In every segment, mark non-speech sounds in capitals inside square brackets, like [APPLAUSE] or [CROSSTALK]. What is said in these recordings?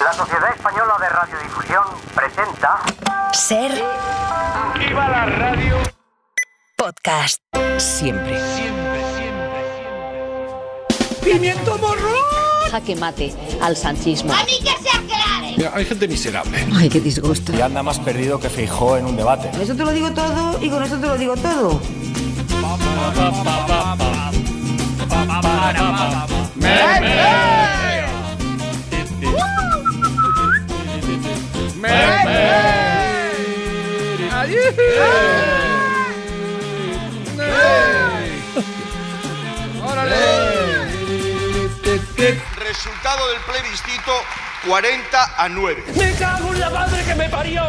La Sociedad Española de Radiodifusión presenta Ser ¡Viva la radio! podcast. Siempre. ¡Pimiento morro! jaque mate al sanchismo. Mira, hay gente miserable. Ay, qué disgusto. Y anda más perdido que Feijó en un debate. Con eso te lo digo todo y con eso te lo digo todo. Resultado del plebiscito 40 a 9. ¡Me cago en la madre que me parió!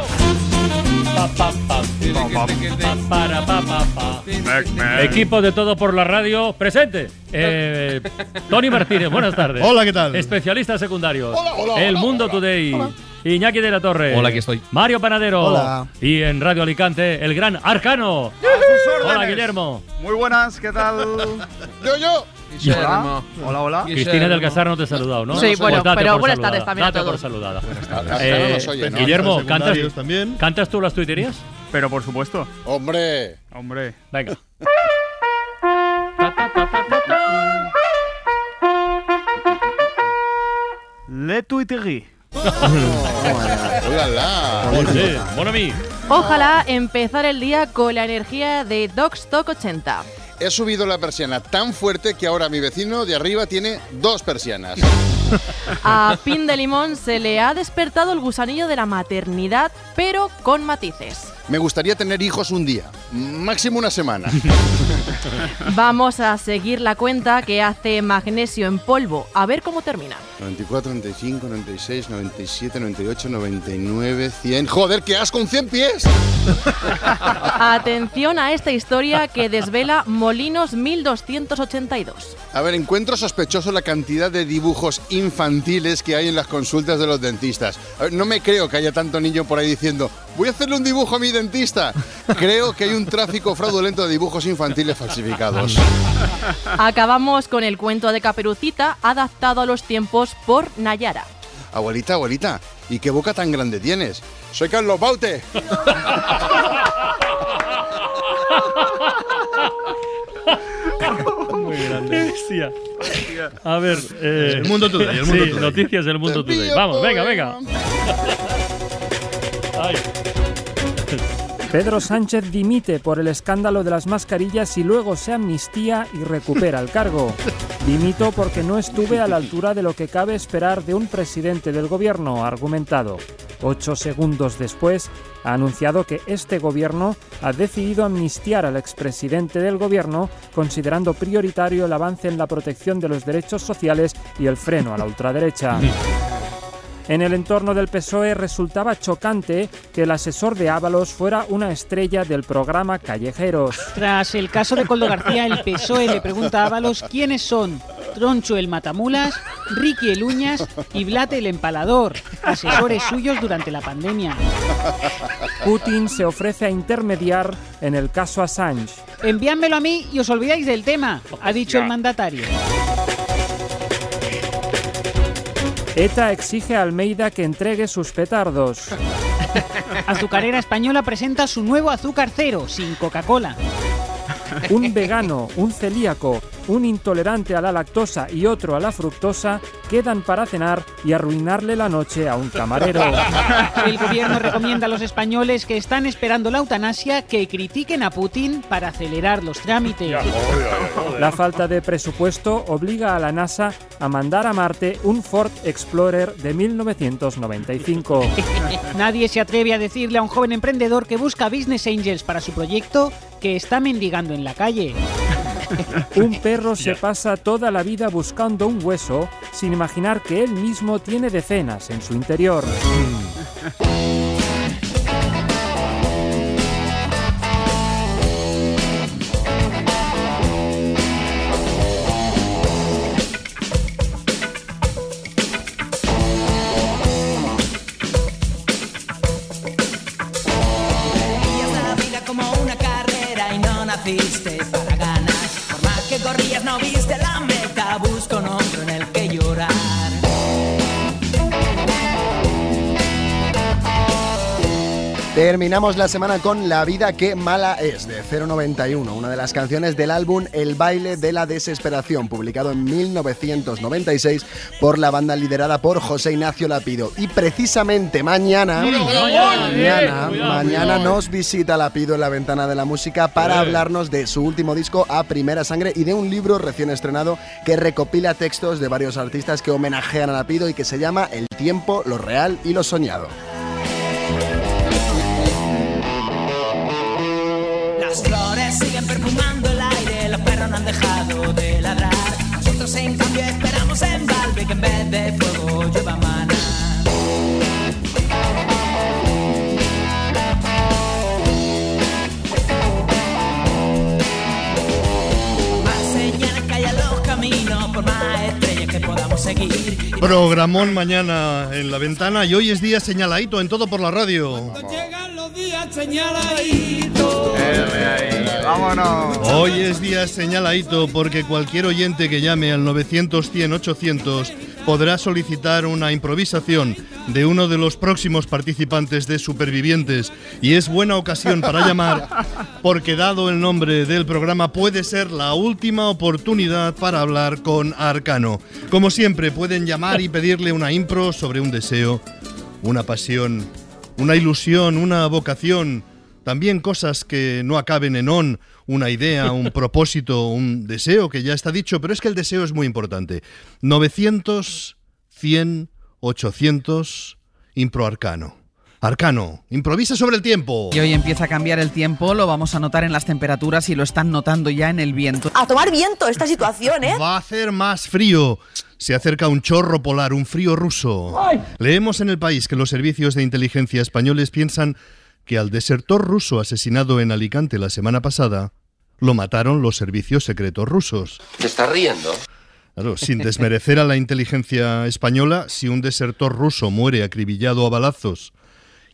Para, pa, pa, pa. Equipo de Todo por la Radio, presente. Eh, Tony Martínez, buenas tardes. Hola, ¿qué tal? Especialista secundario. Hola, hola, El hola, Mundo hola, Today. Iñaki de la Torre. Hola, aquí estoy. Mario Panadero. Hola. Y en Radio Alicante, el gran Arcano. Hola, Guillermo. Muy buenas, ¿qué tal? [LAUGHS] Yo, yo. Hola, hola, hola. Cristina del Casar no te he saludado, ¿no? Sí, bueno, Pues date pero por buenas tardes también a date por todos. saludada. Eh, oye, ¿no? Guillermo, ¿cantas, también. ¿cantas tú las tuiterías? Pero por supuesto, Hombre. hombre. Venga. Le tuiterie. Ojalá empezar el día con la energía de Dogstock 80. He subido la persiana tan fuerte que ahora mi vecino de arriba tiene dos persianas. A Pin de Limón se le ha despertado el gusanillo de la maternidad, pero con matices. Me gustaría tener hijos un día, máximo una semana. [LAUGHS] Vamos a seguir la cuenta que hace magnesio en polvo, a ver cómo termina. 94, 95, 96, 97, 98, 99, 100. Joder, qué asco, con 100 pies. [LAUGHS] Atención a esta historia que desvela Molinos 1282. A ver, encuentro sospechoso la cantidad de dibujos infantiles que hay en las consultas de los dentistas. A ver, no me creo que haya tanto niño por ahí diciendo, voy a hacerle un dibujo a mi dentista. Creo que hay un tráfico fraudulento de dibujos infantiles falsificados. Acabamos con el cuento de Caperucita adaptado a los tiempos por Nayara. Abuelita, abuelita, ¿y qué boca tan grande tienes? Soy Carlos Baute. Muy grande. A ver, eh, El Mundo Today, el Mundo sí, Today. noticias del Mundo Today. Vamos, venga, venga. Ay. Pedro Sánchez dimite por el escándalo de las mascarillas y luego se amnistía y recupera el cargo. Dimito porque no estuve a la altura de lo que cabe esperar de un presidente del gobierno, argumentado. Ocho segundos después, ha anunciado que este gobierno ha decidido amnistiar al expresidente del gobierno, considerando prioritario el avance en la protección de los derechos sociales y el freno a la ultraderecha. En el entorno del PSOE resultaba chocante que el asesor de Ábalos fuera una estrella del programa Callejeros. Tras el caso de Coldo García, el PSOE le pregunta a Ábalos quiénes son Troncho el Matamulas, Ricky el Uñas y Blate el Empalador, asesores suyos durante la pandemia. Putin se ofrece a intermediar en el caso Assange. Enviádmelo a mí y os olvidáis del tema, ha dicho el mandatario. ETA exige a Almeida que entregue sus petardos. Azucarera Española presenta su nuevo azúcar cero, sin Coca-Cola. Un vegano, un celíaco, un intolerante a la lactosa y otro a la fructosa quedan para cenar y arruinarle la noche a un camarero. El gobierno recomienda a los españoles que están esperando la eutanasia que critiquen a Putin para acelerar los trámites. La falta de presupuesto obliga a la NASA a mandar a Marte un Ford Explorer de 1995. [LAUGHS] Nadie se atreve a decirle a un joven emprendedor que busca business angels para su proyecto que está mendigando en la calle. [LAUGHS] Un perro se pasa toda la vida buscando un hueso sin imaginar que él mismo tiene decenas en su interior. Terminamos la semana con La vida que mala es de 091, una de las canciones del álbum El baile de la desesperación, publicado en 1996 por la banda liderada por José Ignacio Lapido. Y precisamente mañana, mañana, mañana nos visita Lapido en la ventana de la música para hablarnos de su último disco A Primera Sangre y de un libro recién estrenado que recopila textos de varios artistas que homenajean a Lapido y que se llama El tiempo, lo real y lo soñado. Perfumando el aire, los perros no han dejado de ladrar. Nosotros en cambio esperamos en balde que en vez de fuego llueva maná. Más señales que hay los caminos, por más estrellas que podamos seguir. Programón mañana en la ventana y hoy es día señaladito en todo por la radio. Llegan los días señaladitos. Vámonos. Hoy es día señaladito porque cualquier oyente que llame al 900 100 800 podrá solicitar una improvisación de uno de los próximos participantes de Supervivientes y es buena ocasión para llamar porque dado el nombre del programa puede ser la última oportunidad para hablar con Arcano. Como siempre pueden llamar y pedirle una impro sobre un deseo, una pasión, una ilusión, una vocación, también cosas que no acaben en on, una idea, un [LAUGHS] propósito, un deseo que ya está dicho, pero es que el deseo es muy importante. 900, 100, 800, impro arcano. Arcano, improvisa sobre el tiempo. Y hoy empieza a cambiar el tiempo, lo vamos a notar en las temperaturas y lo están notando ya en el viento. A tomar viento esta situación, ¿eh? Va a hacer más frío. Se acerca un chorro polar, un frío ruso. Leemos en el país que los servicios de inteligencia españoles piensan que al desertor ruso asesinado en Alicante la semana pasada, lo mataron los servicios secretos rusos. ¿Te estás riendo? Claro, sin [LAUGHS] desmerecer a la inteligencia española, si un desertor ruso muere acribillado a balazos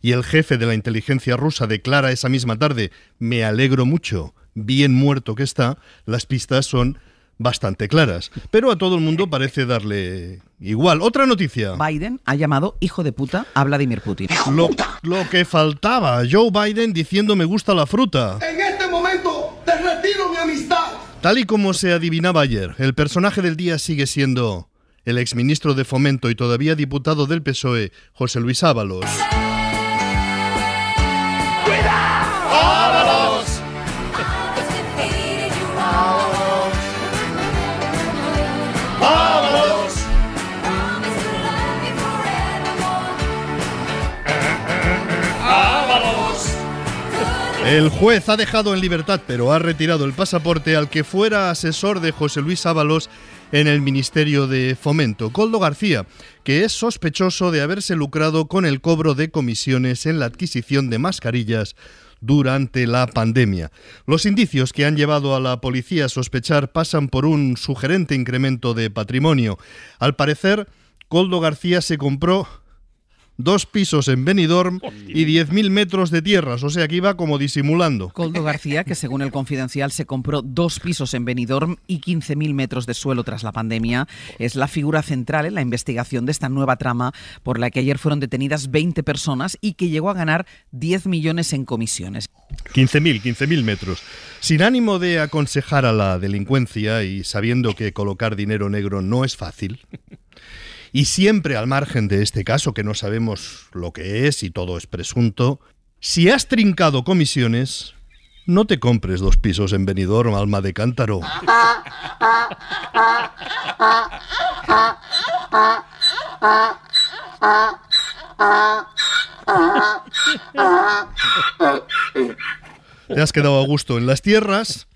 y el jefe de la inteligencia rusa declara esa misma tarde, me alegro mucho, bien muerto que está, las pistas son bastante claras. Pero a todo el mundo parece darle igual. Otra noticia. Biden ha llamado hijo de puta a Vladimir Putin. Lo, lo que faltaba, Joe Biden diciendo me gusta la fruta. En este momento te retiro mi amistad. Tal y como se adivinaba ayer, el personaje del día sigue siendo el exministro de Fomento y todavía diputado del PSOE, José Luis Ábalos. ¡Ábalos! El juez ha dejado en libertad, pero ha retirado el pasaporte al que fuera asesor de José Luis Ábalos en el Ministerio de Fomento, Coldo García, que es sospechoso de haberse lucrado con el cobro de comisiones en la adquisición de mascarillas durante la pandemia. Los indicios que han llevado a la policía a sospechar pasan por un sugerente incremento de patrimonio. Al parecer, Coldo García se compró dos pisos en Benidorm y 10.000 metros de tierras, o sea que iba como disimulando. Coldo García, que según el Confidencial se compró dos pisos en Benidorm y 15.000 metros de suelo tras la pandemia, es la figura central en la investigación de esta nueva trama por la que ayer fueron detenidas 20 personas y que llegó a ganar 10 millones en comisiones. 15.000, 15.000 metros. Sin ánimo de aconsejar a la delincuencia y sabiendo que colocar dinero negro no es fácil, y siempre al margen de este caso, que no sabemos lo que es y todo es presunto, si has trincado comisiones, no te compres dos pisos en Benidorm, alma de cántaro. Te has quedado a gusto en las tierras.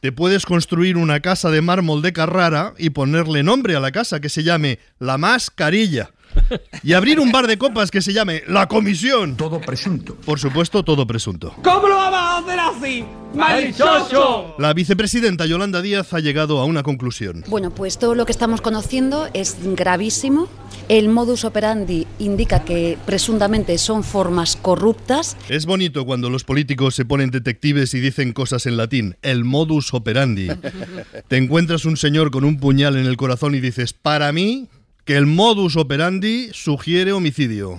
Te puedes construir una casa de mármol de Carrara y ponerle nombre a la casa que se llame La Mascarilla. [LAUGHS] Y abrir un bar de copas que se llame La Comisión. Todo presunto. Por supuesto, todo presunto. ¿Cómo lo vamos a hacer así? ¡Marichocho! La vicepresidenta Yolanda Díaz ha llegado a una conclusión. Bueno, pues todo lo que estamos conociendo es gravísimo. El modus operandi indica que presuntamente son formas corruptas. Es bonito cuando los políticos se ponen detectives y dicen cosas en latín. El modus operandi. [LAUGHS] Te encuentras un señor con un puñal en el corazón y dices, para mí, que el modus operandi sugiere homicidio.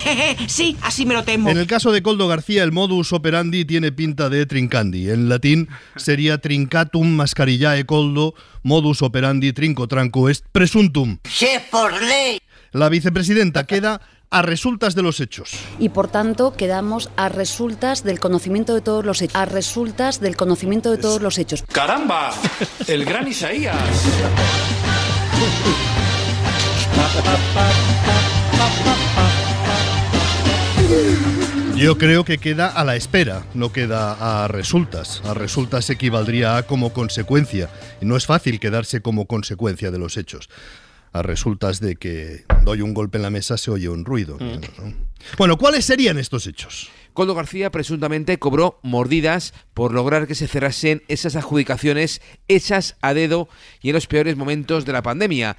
sí, así me lo temo. En el caso de Coldo García, el modus operandi tiene pinta de trincandi. En latín sería trincatum mascarillae coldo, modus operandi trincotranco est presuntum. por ley! La vicepresidenta queda a resultas de los hechos. Y por tanto quedamos a resultas del conocimiento de todos los hechos. A resultas del conocimiento de todos los hechos. ¡Caramba! El gran Isaías. [LAUGHS] Yo creo que queda a la espera, no queda a resultas. A resultas equivaldría a como consecuencia. Y no es fácil quedarse como consecuencia de los hechos. A resultas de que doy un golpe en la mesa se oye un ruido. ¿no? Bueno, ¿cuáles serían estos hechos? Coldo García presuntamente cobró mordidas por lograr que se cerrasen esas adjudicaciones hechas a dedo y en los peores momentos de la pandemia.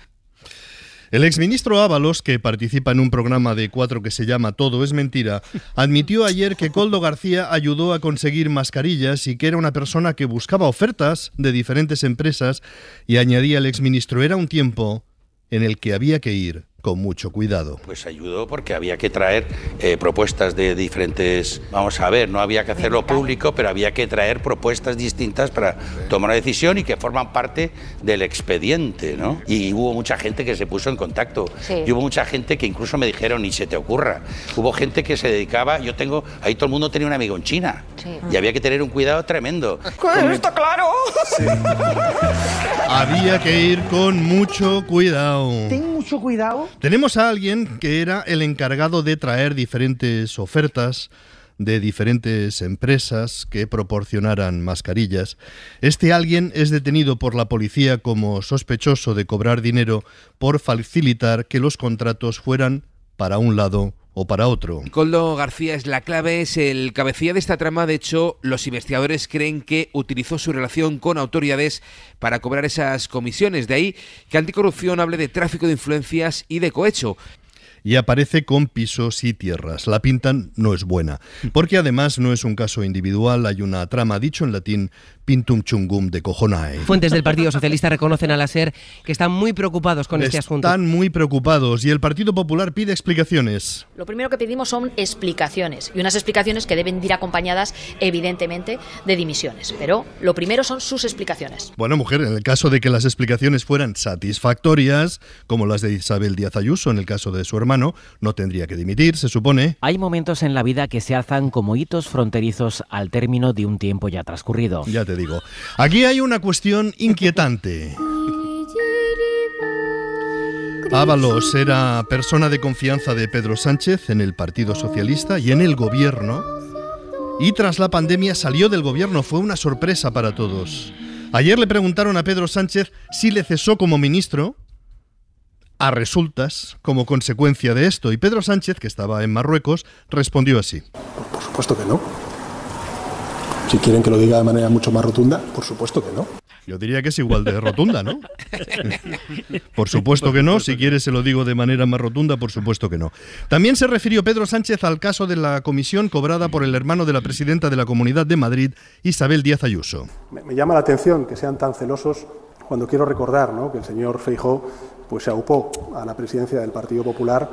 El exministro Ábalos, que participa en un programa de cuatro que se llama Todo es mentira, admitió ayer que Coldo García ayudó a conseguir mascarillas y que era una persona que buscaba ofertas de diferentes empresas y añadía el exministro, era un tiempo en el que había que ir con mucho cuidado. Pues ayudó porque había que traer eh, propuestas de diferentes, vamos a ver, no había que hacerlo público, pero había que traer propuestas distintas para tomar una decisión y que forman parte del expediente, ¿no? Y hubo mucha gente que se puso en contacto, Sí. y hubo mucha gente que incluso me dijeron, ni se te ocurra. Hubo gente que se dedicaba, yo tengo, ahí todo el mundo tenía un amigo en China, y había que tener un cuidado tremendo. ¡Está claro! [LAUGHS] Había que ir con mucho cuidado. Ten mucho cuidado. Tenemos a alguien que era el encargado de traer diferentes ofertas de diferentes empresas que proporcionaran mascarillas. Este alguien es detenido por la policía como sospechoso de cobrar dinero por facilitar que los contratos fueran para un lado o para otro. Coldo García es la clave, es el cabecilla de esta trama. De hecho, los investigadores creen que utilizó su relación con autoridades para cobrar esas comisiones. De ahí que Anticorrupción hable de tráfico de influencias y de cohecho. Y aparece con pisos y tierras. La pinta no es buena, porque además no es un caso individual, hay una trama, dicho en latín, pintum chungum de cojonae. Fuentes del Partido Socialista reconocen a la SER que están muy preocupados con este asunto. Están muy preocupados y el Partido Popular pide explicaciones. Lo primero que pedimos son explicaciones y unas explicaciones que deben ir acompañadas evidentemente de dimisiones. Pero lo primero son sus explicaciones. Bueno, mujer, en el caso de que las explicaciones fueran satisfactorias, como las de Isabel Díaz Ayuso en el caso de su hermano, no tendría que dimitir, se supone. Hay momentos en la vida que se alzan como hitos fronterizos al término de un tiempo ya transcurrido. Ya te digo. Aquí hay una cuestión inquietante. Ábalos era persona de confianza de Pedro Sánchez en el Partido Socialista y en el gobierno. Y tras la pandemia salió del gobierno, fue una sorpresa para todos. Ayer le preguntaron a Pedro Sánchez si le cesó como ministro a resultas como consecuencia de esto. Y Pedro Sánchez, que estaba en Marruecos, respondió así. Por supuesto que no. Si quieren que lo diga de manera mucho más rotunda, por supuesto que no. Yo diría que es igual de rotunda, ¿no? [LAUGHS] Por supuesto que no, si quieres se lo digo de manera más rotunda, por supuesto que no. También se refirió Pedro Sánchez al caso de la comisión cobrada por el hermano de la presidenta de la Comunidad de Madrid, Isabel Díaz Ayuso. Me, me llama la atención que sean tan celosos cuando quiero recordar ¿no? que el señor Feijó pues, se aupó a la presidencia del Partido Popular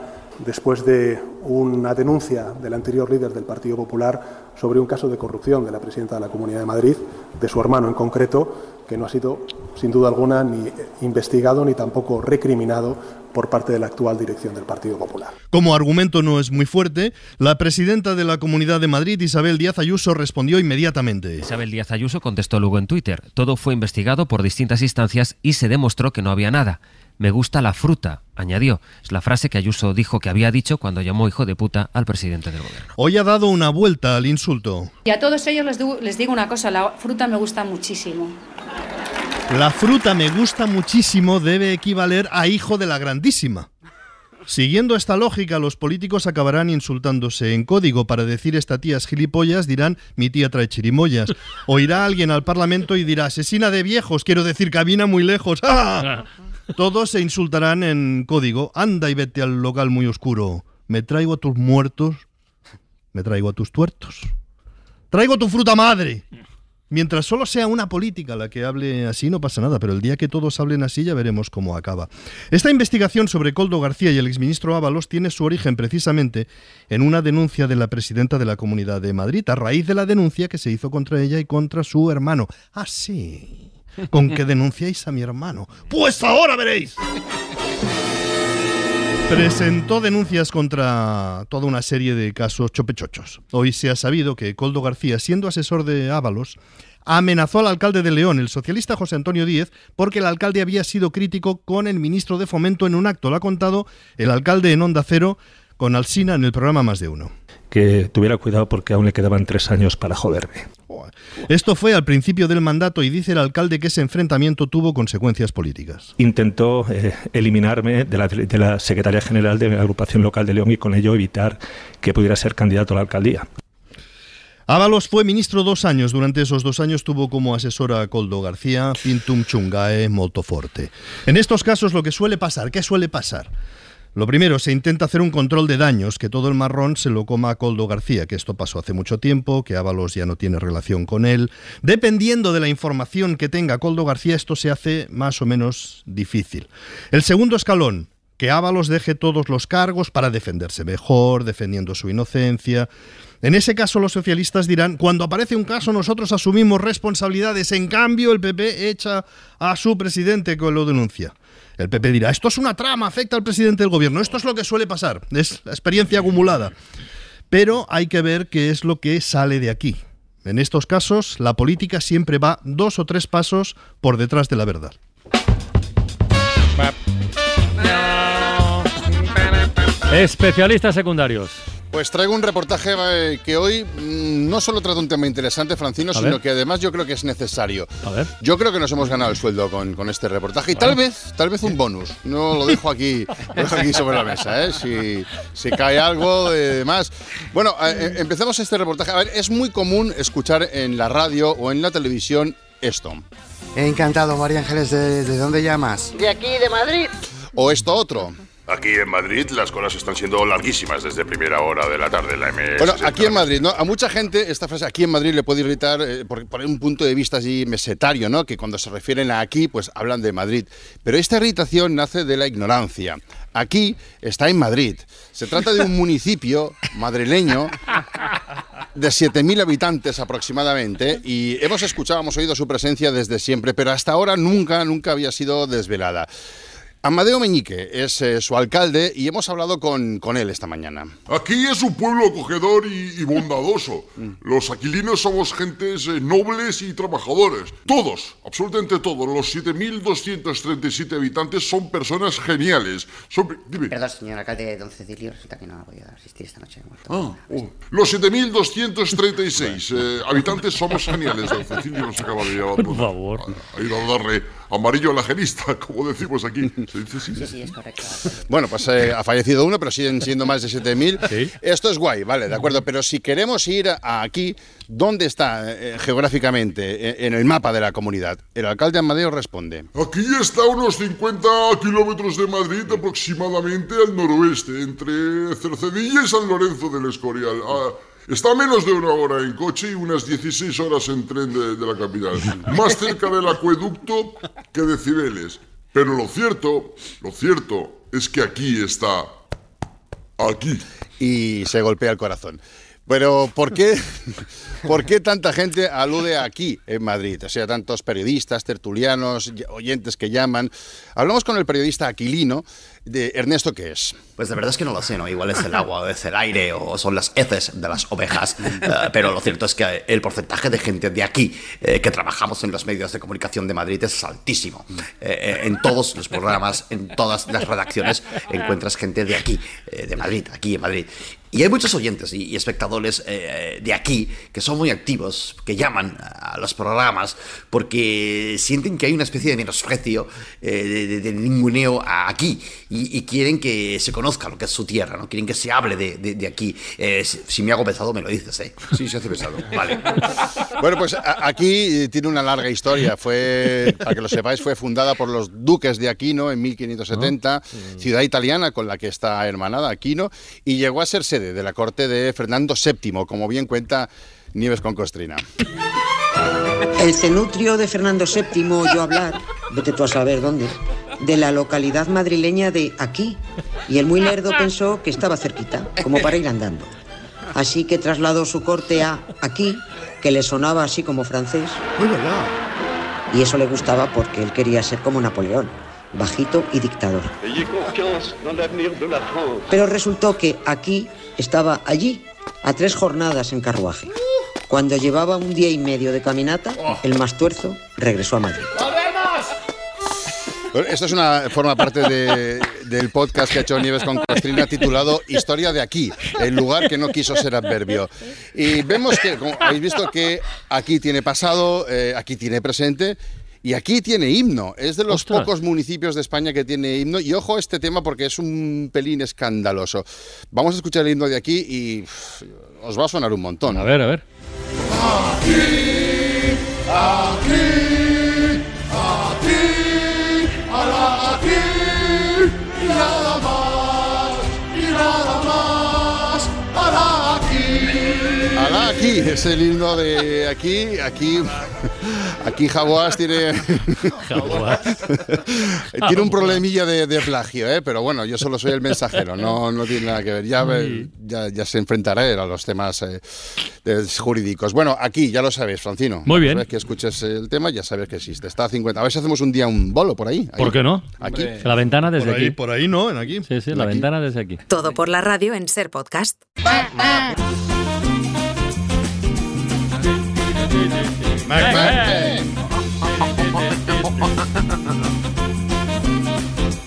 después de una denuncia del anterior líder del Partido Popular sobre un caso de corrupción de la presidenta de la Comunidad de Madrid, de su hermano en concreto, que no ha sido, sin duda alguna, ni investigado ni tampoco recriminado por parte de la actual dirección del Partido Popular. Como argumento no es muy fuerte, la presidenta de la Comunidad de Madrid, Isabel Díaz Ayuso, respondió inmediatamente. Isabel Díaz Ayuso contestó luego en Twitter, todo fue investigado por distintas instancias y se demostró que no había nada. Me gusta la fruta, añadió. Es la frase que Ayuso dijo que había dicho cuando llamó hijo de puta al presidente del gobierno. Hoy ha dado una vuelta al insulto. Y a todos ellos les digo, les digo una cosa, la fruta me gusta muchísimo. La fruta me gusta muchísimo debe equivaler a hijo de la grandísima. Siguiendo esta lógica, los políticos acabarán insultándose en código. Para decir esta tía es gilipollas, dirán mi tía trae chirimoyas. O irá alguien al Parlamento y dirá asesina de viejos, quiero decir camina muy lejos. ¡Ah! Todos se insultarán en código. Anda y vete al local muy oscuro. Me traigo a tus muertos, me traigo a tus tuertos. Traigo tu fruta madre. Mientras solo sea una política la que hable así, no pasa nada, pero el día que todos hablen así ya veremos cómo acaba. Esta investigación sobre Coldo García y el exministro Ábalos tiene su origen precisamente en una denuncia de la presidenta de la Comunidad de Madrid, a raíz de la denuncia que se hizo contra ella y contra su hermano. Ah, sí. ¿Con qué denunciáis a mi hermano? Pues ahora veréis. Presentó denuncias contra toda una serie de casos chopechochos. Hoy se ha sabido que Coldo García, siendo asesor de Ábalos, amenazó al alcalde de León, el socialista José Antonio Díez, porque el alcalde había sido crítico con el ministro de Fomento en un acto. Lo ha contado el alcalde en Onda Cero con Alsina en el programa Más de Uno. Que tuviera cuidado porque aún le quedaban tres años para joderme. Esto fue al principio del mandato y dice el alcalde que ese enfrentamiento tuvo consecuencias políticas. Intentó eh, eliminarme de la, de la Secretaría General de la Agrupación Local de León y con ello evitar que pudiera ser candidato a la alcaldía. Ábalos fue ministro dos años. Durante esos dos años tuvo como asesora a Coldo García, Pintum Chungae, Moltoforte. En estos casos lo que suele pasar, ¿qué suele pasar? Lo primero, se intenta hacer un control de daños, que todo el marrón se lo coma a Coldo García, que esto pasó hace mucho tiempo, que Ábalos ya no tiene relación con él. Dependiendo de la información que tenga Coldo García, esto se hace más o menos difícil. El segundo escalón, que Ábalos deje todos los cargos para defenderse mejor, defendiendo su inocencia. En ese caso los socialistas dirán, cuando aparece un caso nosotros asumimos responsabilidades, en cambio el PP echa a su presidente que lo denuncia. El PP dirá, esto es una trama, afecta al presidente del gobierno, esto es lo que suele pasar, es la experiencia acumulada. Pero hay que ver qué es lo que sale de aquí. En estos casos, la política siempre va dos o tres pasos por detrás de la verdad. Especialistas secundarios. Pues traigo un reportaje eh, que hoy mm, no solo trata un tema interesante, Francino, A sino ver. que además yo creo que es necesario. A ver. Yo creo que nos hemos ganado el sueldo con, con este reportaje y tal vez, tal vez un bonus. No lo dejo aquí, [LAUGHS] lo dejo aquí sobre la mesa, ¿eh? si, si cae algo de más. Bueno, eh, eh, empezamos este reportaje. A ver, es muy común escuchar en la radio o en la televisión esto. Encantado, María Ángeles. ¿De, de dónde llamas? De aquí, de Madrid. O esto otro. Aquí en Madrid las colas están siendo larguísimas desde primera hora de la tarde en la M. Bueno, aquí en Madrid, ¿no? A mucha gente esta frase aquí en Madrid le puede irritar eh, por, por un punto de vista así mesetario, ¿no? Que cuando se refieren a aquí, pues hablan de Madrid. Pero esta irritación nace de la ignorancia. Aquí está en Madrid. Se trata de un [LAUGHS] municipio madrileño de 7.000 habitantes aproximadamente y hemos escuchado, hemos oído su presencia desde siempre, pero hasta ahora nunca, nunca había sido desvelada. Amadeo Meñique es eh, su alcalde y hemos hablado con, con él esta mañana. Aquí es un pueblo acogedor y, y bondadoso. Los aquilinos somos gentes eh, nobles y trabajadores. Todos, absolutamente todos, los 7.237 habitantes son personas geniales. Son, dime. Perdón, señor alcalde, don Cecilio, resulta que no ha podido asistir esta noche. Ah, oh. Los 7.236 eh, habitantes somos geniales. Don Cecilio nos acaba de llevar. Por favor. Ha ido a darle amarillo a la genista, [LAUGHS] como decimos aquí. ¿Se dice así? Sí, sí, es correcto. Bueno, pues eh, ha fallecido uno, pero siguen siendo más de 7.000. Esto es guay, vale, de acuerdo. Pero si queremos ir a aquí, ¿dónde está eh, geográficamente eh, en el mapa de la comunidad? El alcalde Amadeo responde. Aquí está a unos 50 kilómetros de Madrid, aproximadamente al noroeste, entre Cercedilla y San Lorenzo del Escorial. Ah, está menos de una hora en coche y unas 16 horas en tren de, la capital. Más cerca del acueducto que de Cibeles. Pero lo cierto, lo cierto es que aquí está. Aquí. Y se golpea el corazón. Pero ¿por qué, ¿por qué tanta gente alude aquí en Madrid? O sea, tantos periodistas, tertulianos, oyentes que llaman. Hablamos con el periodista Aquilino de Ernesto, ¿qué es? Pues de verdad es que no lo sé, ¿no? Igual es el agua, o [LAUGHS] es el aire, o son las heces de las ovejas. Eh, pero lo cierto es que el porcentaje de gente de aquí eh, que trabajamos en los medios de comunicación de Madrid es altísimo. Eh, eh, en todos los programas, en todas las redacciones, encuentras gente de aquí, eh, de Madrid, aquí en Madrid. Y hay muchos oyentes y, espectadores eh, de aquí que son muy activos, que llaman a los programas porque sienten que hay una especie de menosprecio, eh, de, de- ninguneo aquí y, y quieren que se conozca lo que es su tierra, ¿no? Quieren que se hable de, de- de aquí. Eh, si, si me hago pesado, me lo dices, ¿eh? Sí, se hace pesado. [LAUGHS] Vale. Bueno, pues a- aquí eh, tiene una larga historia. Fue, para que lo sepáis, fue fundada por los duques de Aquino en 1570, ciudad italiana con la que está hermanada Aquino, y llegó a ser sede de la corte de Fernando VII, como bien cuenta Nieves con Costrina. El cenutrio de Fernando VII oyó hablar, vete tú a saber dónde, de la localidad madrileña de aquí. Y el muy lerdo pensó que estaba cerquita, como para ir andando. Así que trasladó su corte a aquí, que le sonaba así como francés. Y eso le gustaba porque él quería ser como Napoleón, bajito y dictador. Pero resultó que aquí estaba allí, a tres jornadas en carruaje. Cuando llevaba un día y medio de caminata, el más tuerzo regresó a Madrid. Esto es una forma parte de- del podcast que ha hecho Nieves con Costrina titulado Historia de aquí, el lugar que no quiso ser adverbio. Y vemos que, como habéis visto, que aquí tiene pasado, eh, aquí tiene presente. Y aquí tiene himno, es de los Ostras. pocos municipios de España que tiene himno. Y ojo a este tema porque es un pelín escandaloso. Vamos a escuchar el himno de aquí y os va a sonar un montón. A ver, a ver. Aquí, aquí. Es el himno de aquí, aquí, aquí Jaguás tiene, [LAUGHS] tiene un problemilla de, de plagio, ¿eh? pero bueno, yo solo soy el mensajero, no, no tiene nada que ver, ya, ve- ya, ya se enfrentará a los temas eh, jurídicos. Bueno, aquí ya lo sabes, Francino. Muy bien. Una vez que escuches el tema ya sabes que existe, está a 50. A ver si hacemos un día un bolo por ahí. ahí. ¿Por qué no? Aquí. La ventana desde Por ahí, aquí. por ahí no, en aquí. Sí, sí, la Aquí. ventana desde aquí. Todo por la radio en Ser Podcast.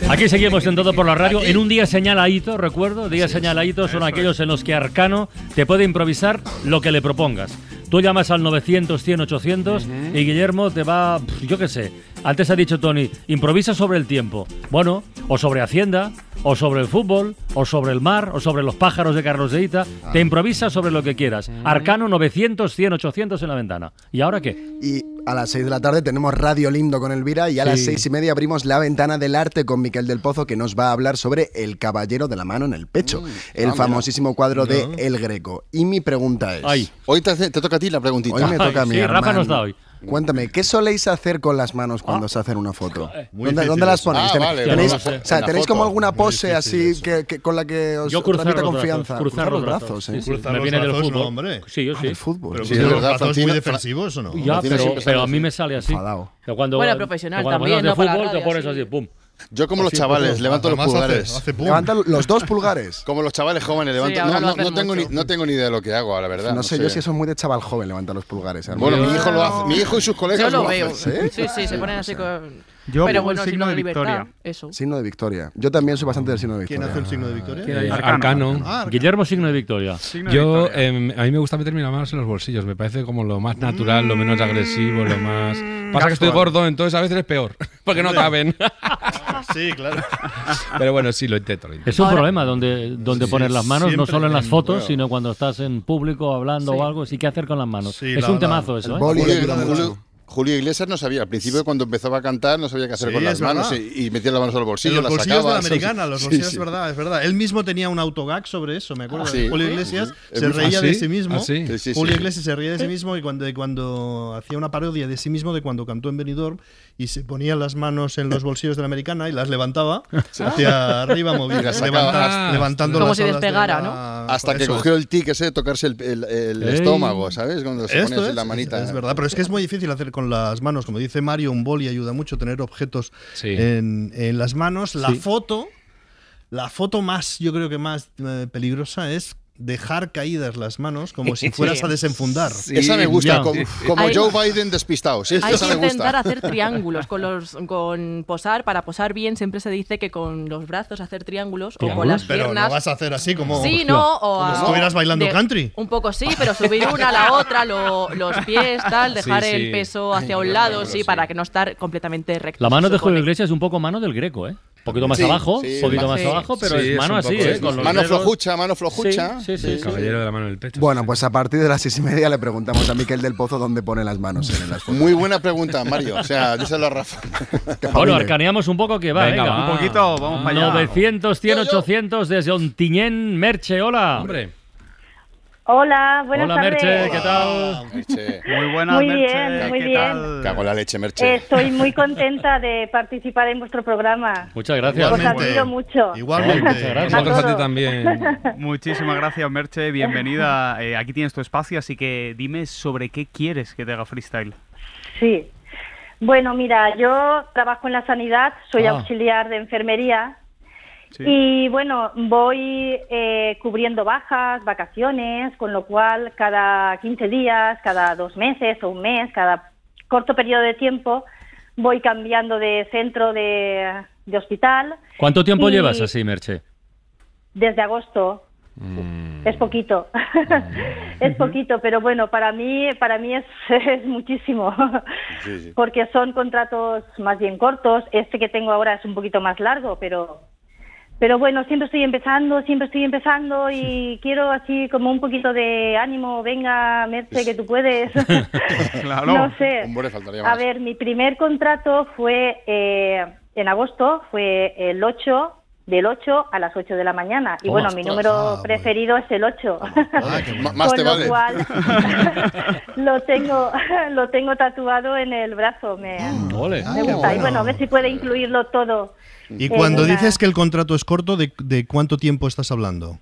Aquí seguimos en todo por la radio. En un día señaladito, recuerdo, días señaladitos son aquellos en los que Arcano te puede improvisar lo que le propongas. Tú llamas al 900, 100, 800 y Guillermo te va, yo qué sé. Antes ha dicho Tony, improvisa sobre el tiempo. Bueno, o sobre Hacienda, o sobre el fútbol, o sobre el mar, o sobre los pájaros de Carlos de Ita. Te improvisa sobre lo que quieras. Arcano 900, 100, 800 en la ventana. ¿Y ahora qué? Y a las 6 de la tarde tenemos Radio Lindo con Elvira y a las Sí. seis y media abrimos la ventana del arte con Miquel del Pozo que nos va a hablar sobre El Caballero de la Mano en el Pecho, el ah, famosísimo cuadro de No. El Greco. Y mi pregunta es... Ay. Hoy te, hace- te toca a ti la preguntita. Hoy me toca a mí, sí, Rafa nos da hoy. Cuéntame, ¿qué soléis hacer con las manos cuando se hacen una foto? Muy ¿Dónde, las ponéis? Ah, ¿Tenéis- vale, tenéis, bueno, no sé, o sea, en la ¿tenéis como alguna pose así que, que- con la que os Yo cruzar transmite los confianza? brazos. Cruzar los brazos. sí, ¿eh? sí. Cruzar Me los viene del fútbol. no, hombre. Sí, yo sí. del fútbol. Pero Sí, sí, es los verdad, brazos muy defensivos o no. Ya, pero, a mí me sale así. Cuando, Bueno, profesional cuando también, de fútbol te pones así, pum. Yo como los Así, chavales, pues, levanto los hace- pulgares. hace pum. Levanta los dos pulgares. [LAUGHS] Como los chavales jóvenes, levanto. ahora no, no, no tengo ni, mucho. no tengo ni idea de lo que hago, la verdad. No sé, yo si eso es muy de chaval joven, levanta los pulgares. ¿eh? Bueno, mi hijo lo hace. Mi hijo y sus colegas Yo lo lo veo. hacen. Sí, sí, se ponen así con. Yo Pero bueno, el signo signo de de libertad. victoria. Eso. Signo de victoria. Yo también soy bastante del signo de ¿Quién victoria. hace el signo de victoria? ¿Quién? Arcano. Ah, Guillermo, signo de victoria. Signo de Yo, victoria. em, a mí me gusta meterme las manos en los bolsillos. Me parece como lo más natural, lo menos agresivo, lo más. Pasa que estoy gordo, entonces a veces es peor. [LAUGHS] Porque no caben. [LAUGHS] Sí, claro. [LAUGHS] Pero bueno, sí, lo intento. lo intento. Es un Ahora- problema donde, donde Sí, poner las manos, no solo en las fotos, bueno. sino cuando estás en público hablando Sí. o algo. Sí, ¿qué hacer con las manos? Sí, es la- un la- temazo eso, el ¿eh? Julio, Iglesias no sabía. Al principio, cuando empezaba a cantar, no sabía qué hacer Sí, con las manos verdad. y, y metía las manos al bolsillo. en los las bolsillos sacaba, de la americana, [LAUGHS] los sí, bolsillos, sí. es verdad, es verdad. Él mismo tenía un autogag sobre eso, me acuerdo. Ah, sí. Julio Iglesias Es se muy reía fácil. de sí mismo. Ah, sí. Sí, sí, Julio sí. Iglesias se reía de sí mismo y cuando, y cuando hacía una parodia de sí mismo de cuando cantó en Benidorm y se ponía las manos en los bolsillos de la americana y las levantaba [LAUGHS] hacia arriba, moviendo, Y las sacaba. levanta- Ah, levantando Como las si alas de despegara, la- Hasta que Eso cogió el tic ese de tocarse el, el- el estómago, ¿sabes? Cuando se pone Esto así es, la manita. es verdad, pero es que es muy difícil hacer con las manos. Como dice Mario, un boli ayuda mucho tener objetos Sí. en, en las manos. La Sí. foto, la foto más, yo creo que más eh, peligrosa es dejar caídas las manos como si fueras a desenfundar. Esa me gusta, como, como Hay- Joe Biden despistado. Sí, Hay esa que me intentar hacer triángulos con los con posar para posar bien siempre se dice que con los brazos hacer triángulos, o con las Pero piernas lo vas a hacer así como, Sí, no, o como a- si estuvieras bailando de- country. Un poco sí, pero subir una a la otra, lo- los pies, tal, dejar Sí, sí. el peso hacia un lado, sí, para que no estar completamente recto. La mano de Julio. Iglesias es un poco mano del greco, ¿eh? Un poquito más Sí, abajo, sí, poquito más sí. abajo, pero Sí, es es mano un así, poco ¿eh? Con los Mano dedos. flojucha, mano flojucha. Sí, sí, sí. Caballero de la mano en el pecho. Bueno, pues a partir de las seis y media le preguntamos a Miquel del Pozo dónde pone las manos en las fotos. Muy buena pregunta, Mario. O sea, díselo a Rafa. [LAUGHS] Bueno, arcaneamos un poco que va, Venga, venga. va. Un poquito, vamos para allá. 900, 100, Yo, yo. 800 desde Ontinyent, Merche, hola. Hombre. Hola, buenas Hola, tardes. Merche, ¿qué tal? Merche. Muy buenas, Muy Merche. bien, muy ¿qué bien. tal? Cago en la leche, Merche. Estoy muy contenta de participar en vuestro programa. Muchas gracias. Os admiro mucho. Igualmente. Muchas gracias. Nosotros A todos. también. [LAUGHS] Muchísimas gracias, Merche. Bienvenida. Eh, aquí tienes tu espacio, así que dime sobre qué quieres que te haga freestyle. Sí. Bueno, mira, yo trabajo en la sanidad, soy Ah. auxiliar de enfermería Sí. y bueno, voy eh, cubriendo bajas, vacaciones, con lo cual cada 15 días, cada dos meses o un mes, cada corto periodo de tiempo, voy cambiando de centro de, de hospital. ¿Cuánto tiempo Y llevas así, Merche? Desde agosto. Es poquito, [LAUGHS] [LAUGHS] es poquito, pero bueno, para mí, para mí es, [LAUGHS] es muchísimo, porque son contratos más bien cortos. Este que tengo ahora es un poquito más largo, pero, pero bueno, siempre estoy empezando, siempre estoy empezando y quiero así como un poquito de ánimo. Venga, Merce, que tú puedes. [LAUGHS] Claro. no sé. Hombre, faltaría A más. ver, mi primer contrato fue eh, en agosto, fue el 8 del 8 a las 8 de la mañana. Y Oh, bueno, mi número preferido es el 8. Ma- [LAUGHS] más Con te lo vale. cual [LAUGHS] lo tengo [LAUGHS] lo tengo tatuado en el brazo. Me, Ole. me gusta. Y bueno, a ver si puede incluirlo todo. Y cuando una- dices que el contrato es corto, ¿de, de cuánto tiempo estás hablando?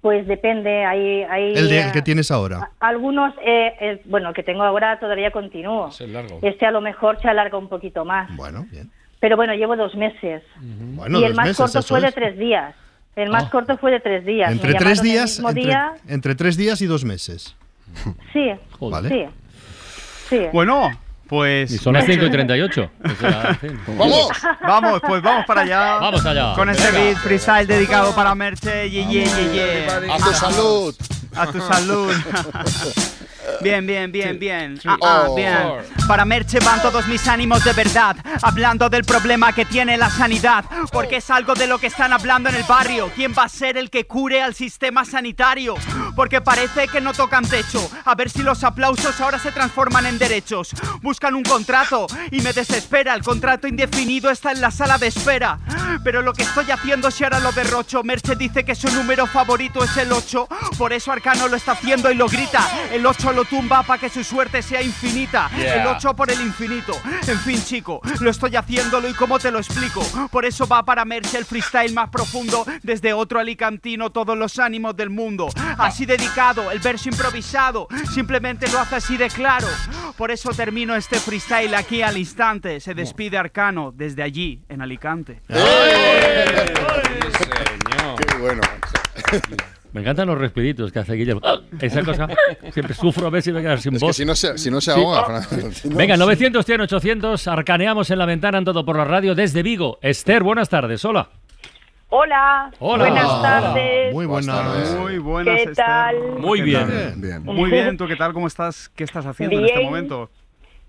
Pues depende. Hay, hay El, de, eh, el que tienes ahora. algunos, eh, eh, bueno, el que tengo ahora todavía continúo. Es el largo. Este a lo mejor se alarga un poquito más. Bueno, bien. Pero bueno, llevo dos meses. Bueno, y el dos más meses, corto fue de es. tres días. El más Ah. corto fue de tres días. Me Entre tres días, entre, día. entre tres días y dos meses. Sí, Vale. sí. Sí. Bueno, pues. Y son las 5 y 38. O sea, en fin. ¡Vamos! Vamos, pues vamos para allá. Vamos allá. Con este beat freestyle dedicado para Merche. Ye, ye, ye, ye. A tu salud. A tu salud. [LAUGHS] Bien, bien, bien, bien. Ah, ah, Oh. bien. Para Merche van todos mis ánimos de verdad, hablando del problema que tiene la sanidad, porque es algo de lo que están hablando en el barrio. ¿Quién va a ser el que cure al sistema sanitario? Porque parece que no tocan techo. A ver si los aplausos ahora se transforman en derechos. Buscan un contrato y me desespera. El contrato indefinido está en la sala de espera. Pero lo que estoy haciendo si ahora lo derrocho. Merche dice que su número favorito es el 8. Por eso Arcano lo está haciendo y lo grita. El 8 lo tumba para que su suerte sea infinita. Yeah. El 8 por el infinito. En fin, chico, lo estoy haciéndolo y cómo te lo explico. Por eso va para Merche el freestyle más profundo. Desde otro alicantino, todos los ánimos del mundo. Así dedicado, el verso improvisado. Simplemente lo hace así de claro. Por eso termino este freestyle aquí al instante. Se despide Arcano desde allí, en Alicante. Qué bueno. Me encantan los respiritos que hace Guillermo. ¡Ah! Esa cosa siempre sufro a ver si me quedar sin Es voz. que si no se, si no se Sí. ahoga, Fran- Venga, 900, 100, 800, arcaneamos en la ventana en todo por la radio desde Vigo. Esther, buenas tardes, hola. Hola. Hola. Buenas Hola. tardes. Muy buenas. Muy buenas, ¿Qué Esther. tal? Muy ¿Qué bien. tal? Bien, Muy bien, ¿tú qué tal? ¿Cómo estás? ¿Qué estás haciendo en este Bien. momento?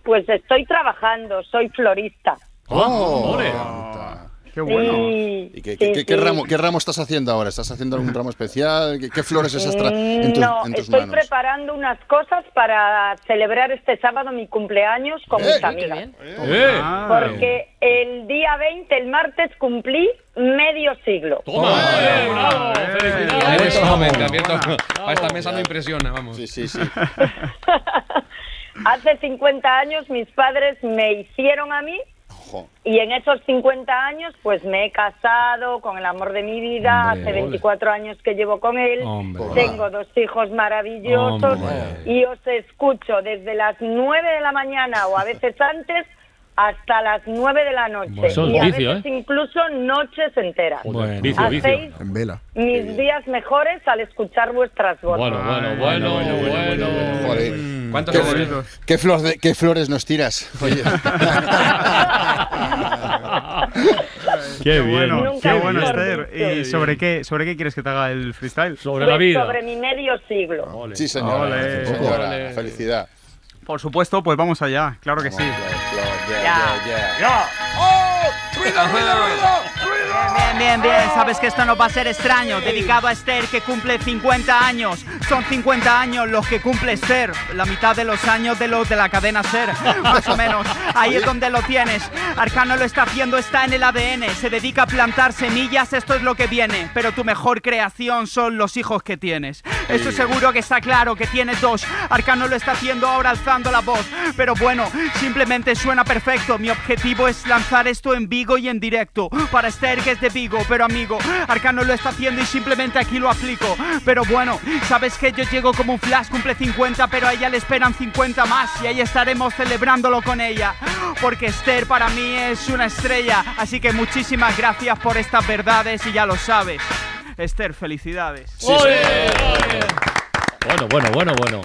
Pues estoy trabajando, soy florista. ¡Oh! ¡Qué bueno! Sí, ¿Y qué, sí, qué- qué- qué sí. ramo, qué ramo estás haciendo ahora? ¿Estás haciendo algún ramo especial? ¿Qué, qué flores estás tra- en, tu- no, en tus estoy manos? preparando unas cosas para celebrar este sábado mi cumpleaños con ¡Eh! mis amigas. ¡Eh! Porque el día 20, el martes, cumplí medio siglo. ¡Toma! ¡Eh, esta mesa no impresiona, vamos. Sí, sí, sí. [LAUGHS] Hace 50 años mis padres me hicieron a mí Ojo. y en esos 50 años pues me he casado con el amor de mi vida, Hombre, hace ole. 24 años que llevo con él, Hombre. tengo dos hijos maravillosos Hombre. y os escucho desde las 9 de la mañana o a veces antes hasta las 9 de la noche Bueno, eso es y a vicio, veces ¿eh? incluso noches enteras. Joder, vicio, vicio. Hacéis En vela. mis días mejores al escuchar vuestras voces. Bueno, bueno, bueno, bueno. Joder. ¿Cuántos ¿Qué, favoritos? qué flor de- qué flores nos tiras? Oye. [LAUGHS] Qué bien. bueno, Nunca qué bueno, Esther. ¿Y sobre qué, sobre qué quieres que te haga el freestyle? Sobre Pues la vida. sobre mi medio siglo. Ole. Sí, señora. Ole. sí, señora. Ole. Felicidad. Por supuesto, pues vamos allá, claro que sí. ¡Oh! Bien, bien, bien, sabes que esto no va a ser extraño. Dedicado a Esther que cumple 50 años. Son 50 años los que cumple Esther. La mitad de los años de los de la cadena Ser. Más o menos. Ahí es donde lo tienes. Arcano lo está haciendo, está en el ADN. Se dedica a plantar semillas, esto es lo que viene. Pero tu mejor creación son los hijos que tienes. Esto seguro que está claro que tienes dos. Arcano lo está haciendo ahora alzando la voz. Pero bueno, simplemente suena perfecto. Mi objetivo es lanzar esto en Vigo y en directo. Para Esther que es de Vigo, pero amigo, Arcano lo está haciendo y simplemente aquí lo aplico. Pero bueno, sabes que yo llego como un flash, cumple 50, pero a ella le esperan 50 más y ahí estaremos celebrándolo con ella. Porque Esther para mí es una estrella. Así que muchísimas gracias por estas verdades y ya lo sabes. Esther, felicidades. Bueno, bueno, bueno, bueno.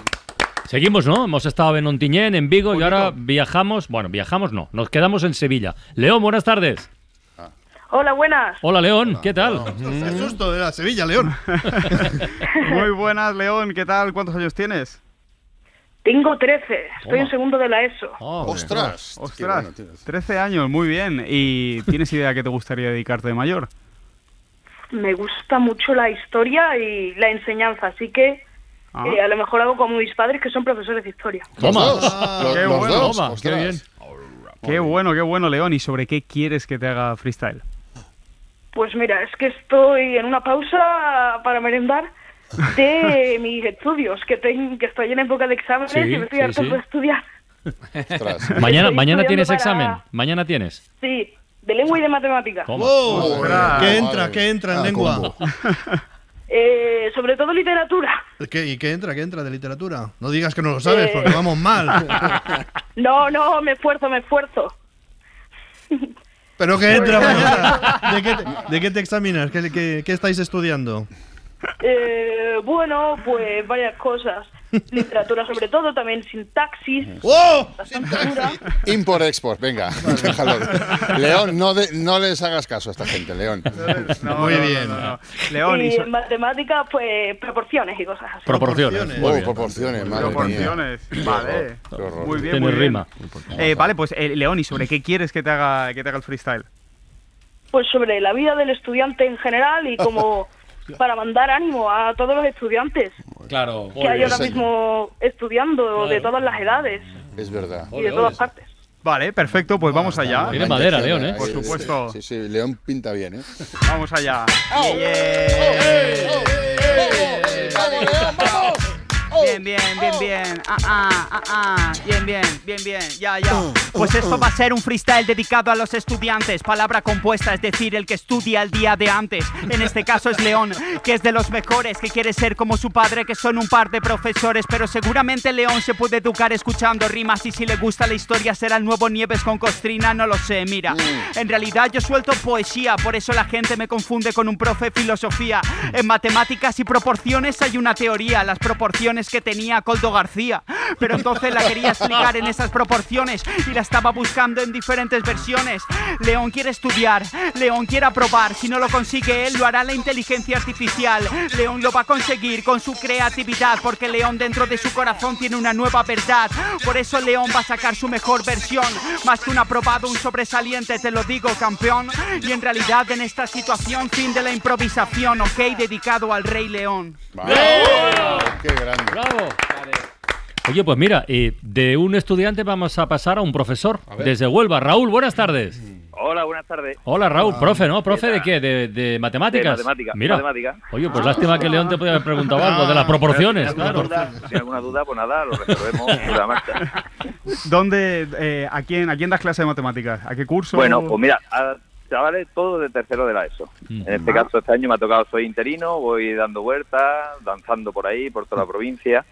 Seguimos, ¿no? Hemos estado en Ontinyent, en Vigo, y ahora viajamos. Bueno, viajamos no, nos quedamos en Sevilla. León, buenas tardes. Hola, buenas. Hola, León, ¿qué tal? El susto de la Sevilla, León. [LAUGHS] Muy buenas, León. ¿Qué tal? ¿Cuántos años tienes? Tengo 13. Estoy Toma. en segundo de la ESO. ¡Ostras! qué Ostras, bueno tienes. 13 años, muy bien. ¿Y tienes idea a qué te gustaría dedicarte de mayor? Me gusta mucho la historia y la enseñanza, así que Ah. eh, a lo mejor hago como mis padres que son profesores de historia. Toma. Qué los bueno, dos, toma, ostras. qué bien. Qué bueno, qué bueno, León. ¿Y sobre qué quieres que te haga freestyle? Pues mira, es que estoy en una pausa para merendar de [LAUGHS] mis estudios, que, ten- que estoy en época de exámenes Sí, y me estoy sí, hartando sí. de estudiar. [LAUGHS] Mañana, mañana tienes para- examen. Mañana tienes. Sí, de lengua y de matemática. Toma. ¡Wow! Ostras. ¿Qué entra? ¿Qué entra en Ah, lengua? [LAUGHS] Eh, sobre todo literatura. ¿Qué, ¿Y qué entra? ¿Qué entra de literatura? No digas que no lo sabes, Eh. porque vamos mal. No, no, me esfuerzo, me esfuerzo. ¿Pero qué entra mañana? ¿De qué te, de qué te examinas? ¿Qué, qué, qué estáis estudiando? Eh, bueno, pues varias cosas. Literatura sobre todo, también sintaxis. ¡Oh! Import-export, venga, [LAUGHS] [LAUGHS] déjalo. León, no, de- no les hagas caso a esta gente, León. Muy bien. [LAUGHS] León, y y so- en matemáticas, pues proporciones y cosas así. Proporciones. Oh, bien. proporciones, madre proporciones. mía. Vale. Qué horror. Muy bien, muy bien. rima. Eh, vale, pues eh, León, ¿y sobre qué quieres que te haga que te haga el freestyle? Pues sobre la vida del estudiante en general y como para mandar ánimo a todos los estudiantes Claro. que hay ahora mismo estudiando de todas las edades Es verdad. y de todas partes. Vale, perfecto, pues vamos allá. Tiene madera, León, ¿eh? Por supuesto. Sí, sí, León pinta bien, ¿eh? Vamos allá. Bien, bien, bien, bien. Ah, ah, ah, ah. Bien, bien, bien, bien. Ya, ya. Pues esto va a ser un freestyle dedicado a los estudiantes. Palabra compuesta, es decir, el que estudia el día de antes. En este caso es León, que es de los mejores, que quiere ser como su padre, que son un par de profesores. Pero seguramente León se puede educar escuchando rimas. Y si le gusta la historia, será el nuevo Nieves con Costrina, no lo sé. Mira, en realidad yo suelto poesía, por eso la gente me confunde con un profe de filosofía. En matemáticas y proporciones hay una teoría, las proporciones que tenía Coldo García. Pero entonces la quería explicar en esas proporciones y la estaba buscando en diferentes versiones. León quiere estudiar, León quiere aprobar, si no lo consigue él lo hará la inteligencia artificial. León lo va a conseguir con su creatividad, porque León dentro de su corazón tiene una nueva verdad. Por eso León va a sacar su mejor versión, más que un aprobado, un sobresaliente, te lo digo campeón. Y en realidad en esta situación, fin de la improvisación, ok, dedicado al Rey León. Qué grande. ¡Bravo! Oye, pues mira, eh, de un estudiante vamos a pasar a un profesor desde Huelva. Raúl, buenas tardes. Hola, buenas tardes. Hola Raúl, profe, ¿no? ¿Profe ¿Qué de qué? ¿De, de matemáticas? De matemática, Mira. matemática. Oye, pues lástima que León te podía haber preguntado [LAUGHS] algo de las proporciones, Si hay alguna claro. duda, si hay alguna duda, pues nada, lo resolvemos sobre la marcha. ¿Dónde, eh, a, quién, ¿A quién das clase de matemáticas? ¿A qué curso? Bueno, pues mira, a chavales todos de tercero de la ESO. En este caso, este año me ha tocado, soy interino, voy dando vueltas, danzando por ahí, por toda la provincia.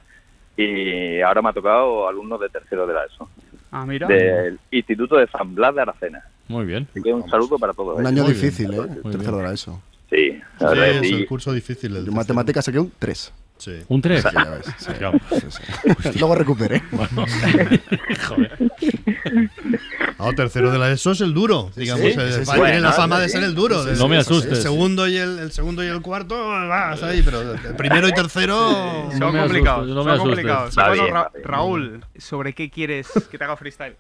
Y ahora me ha tocado alumnos de tercero de la ESO. Ah, mira. Del Instituto de San Blas de Aracena. Muy bien. Así que un saludo para todos. Un ellos. año Muy difícil, bien. ¿eh? Tercero de la ESO. Sí, la Sí, verdad es el curso difícil. El en matemáticas saqué un 3. Sí. [LAUGHS] ¿Un 3? Sí, ya ves, sí. Sí, sí. [LAUGHS] Luego recuperé. [LAUGHS] No, tercero de la ESO es el duro, digamos. sí, eh, sí, sí. tiene Bueno, la fama sí, de ser el duro. Sí, de- sí, No me asustes. El segundo y el, el segundo y el cuarto vas ahí, pero el primero y tercero. [LAUGHS] Son me complicados. asustes, no me son complicados. Bueno, bien, Ra-. Raúl, ¿sobre qué quieres que te haga freestyle?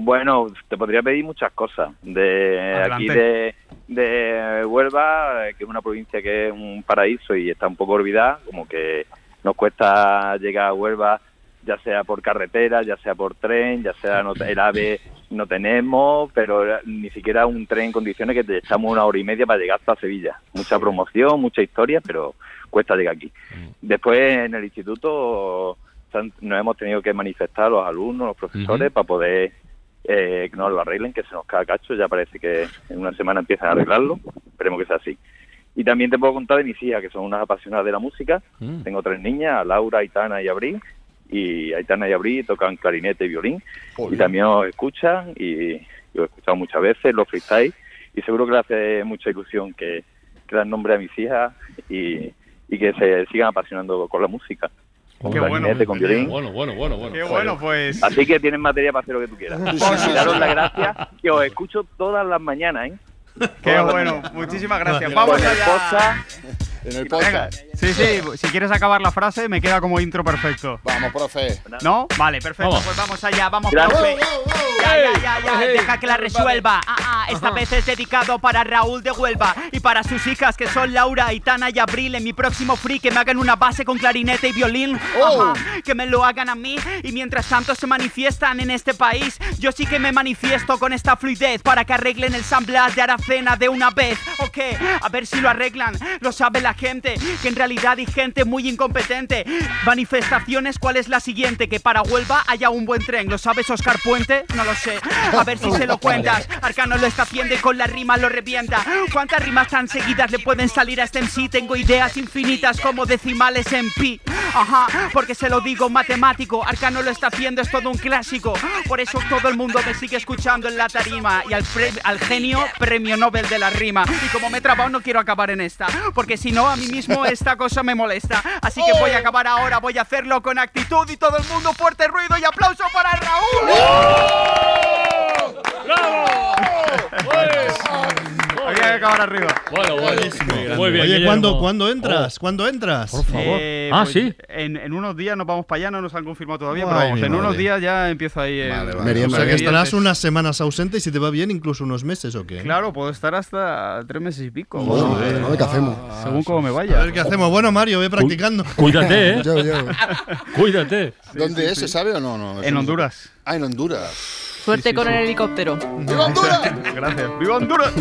Bueno, te podría pedir muchas cosas. De Adelante. aquí de, de Huelva, que es una provincia que es un paraíso y está un poco olvidada, como que nos cuesta llegar a Huelva, ya sea por carretera, ya sea por tren, ya sea no- el AVE no tenemos, pero ni siquiera un tren en condiciones que te echamos una hora y media para llegar hasta Sevilla. Mucha promoción, mucha historia, pero cuesta llegar aquí. Después en el instituto nos hemos tenido que manifestar los alumnos, los profesores, para poder eh, que nos lo arreglen, que se nos cae cacho. Ya parece que en una semana empiezan a arreglarlo. Esperemos que sea así. Y también te puedo contar de mis hijas, que son unas apasionadas de la música. Mm. Tengo tres niñas, Laura, Aitana y Abril. Y Aitana y Abril tocan clarinete y violín. Y también os escuchan y, y os he escuchado muchas veces, los freestyle. Y seguro que le hace mucha ilusión que, que dan nombre a mis hijas y, y que se sigan apasionando con la música. Con Qué bueno. clarinete, con violín. Bueno, bueno, bueno, bueno. Qué bueno, pues. Así que tienen materia para hacer lo que tú quieras. Y daros las gracias, que os escucho todas las mañanas, ¿eh? Qué bueno, muchísimas gracias. Vamos el allá. podcast, En el podcast. Sí, sí, si quieres acabar la frase, me queda como intro perfecto. Vamos, profe. ¿No? Vale, perfecto, Vamos. pues vamos allá, vamos, Gracias. profe. Ya, ya, ya, ya, deja que la resuelva. Ah, ah, esta vez es dedicado para Raúl de Huelva y para sus hijas que son Laura, Aitana y Abril. En mi próximo free que me hagan una base con clarinete y violín. Ajá, que me lo hagan a mí y mientras tanto se manifiestan en este país. Yo sí que me manifiesto con esta fluidez para que arreglen el San Blas de Aracena de una vez. Ok, a ver si lo arreglan. Lo sabe la gente, que en realidad hay gente muy incompetente. Manifestaciones, ¿cuál es la siguiente? Que para Huelva haya un buen tren. ¿Lo sabes, Oscar Puente? No lo sé. A ver si [LAUGHS] se lo cuentas. Arcano lo está haciendo y con la rima lo revienta. ¿Cuántas rimas tan seguidas le pueden salir a este MC? Tengo ideas infinitas como decimales en pi. Ajá, porque se lo digo matemático. Arcano lo está haciendo, es todo un clásico. Por eso todo el mundo me sigue escuchando en la tarima. Y al, pre- al genio, premio Nobel de la rima. Y como me he trabado, no quiero acabar en esta. Porque si no, a mí mismo esta cosa me molesta. Así que voy a acabar ahora, voy a hacerlo con actitud. Y todo el mundo, fuerte ruido y aplauso para Raúl. Había que acabar arriba. Bueno, bueno. Muy bien. Oye. ¿cuándo, ¿cuándo entras? ¿Cuándo entras? Por Eh, pues, En, en unos días nos vamos para allá, no nos han confirmado todavía, Ay, pero vamos, en unos días ya empiezo ahí. el- O sea que estarás unas semanas ausente y si te va bien, incluso unos meses o qué. Claro, puedo estar hasta tres meses y pico. Eh, a ver qué hacemos. Según cómo me vaya. A ver qué hacemos. Bueno, Mario, ve practicando. Cuídate, [LAUGHS] ¿eh? Yo, yo. Cuídate. ¿Dónde sí, es? sí. ¿Se sabe o no? no? En Honduras. Ah, en Honduras. Suerte con el helicóptero. ¡Viva Honduras! [LAUGHS] Gracias. ¡Viva Honduras!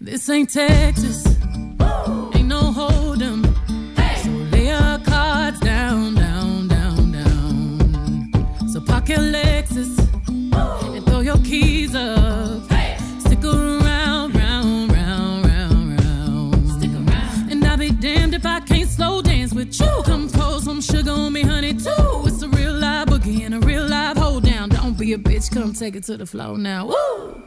This ain't Texas. Ain't no hold'em. So lay your cards down, down, down, down. So park some sugar on me, honey, too. It's a real live boogie and a real live hold down. Don't be a bitch, come take it to the floor now. Woo!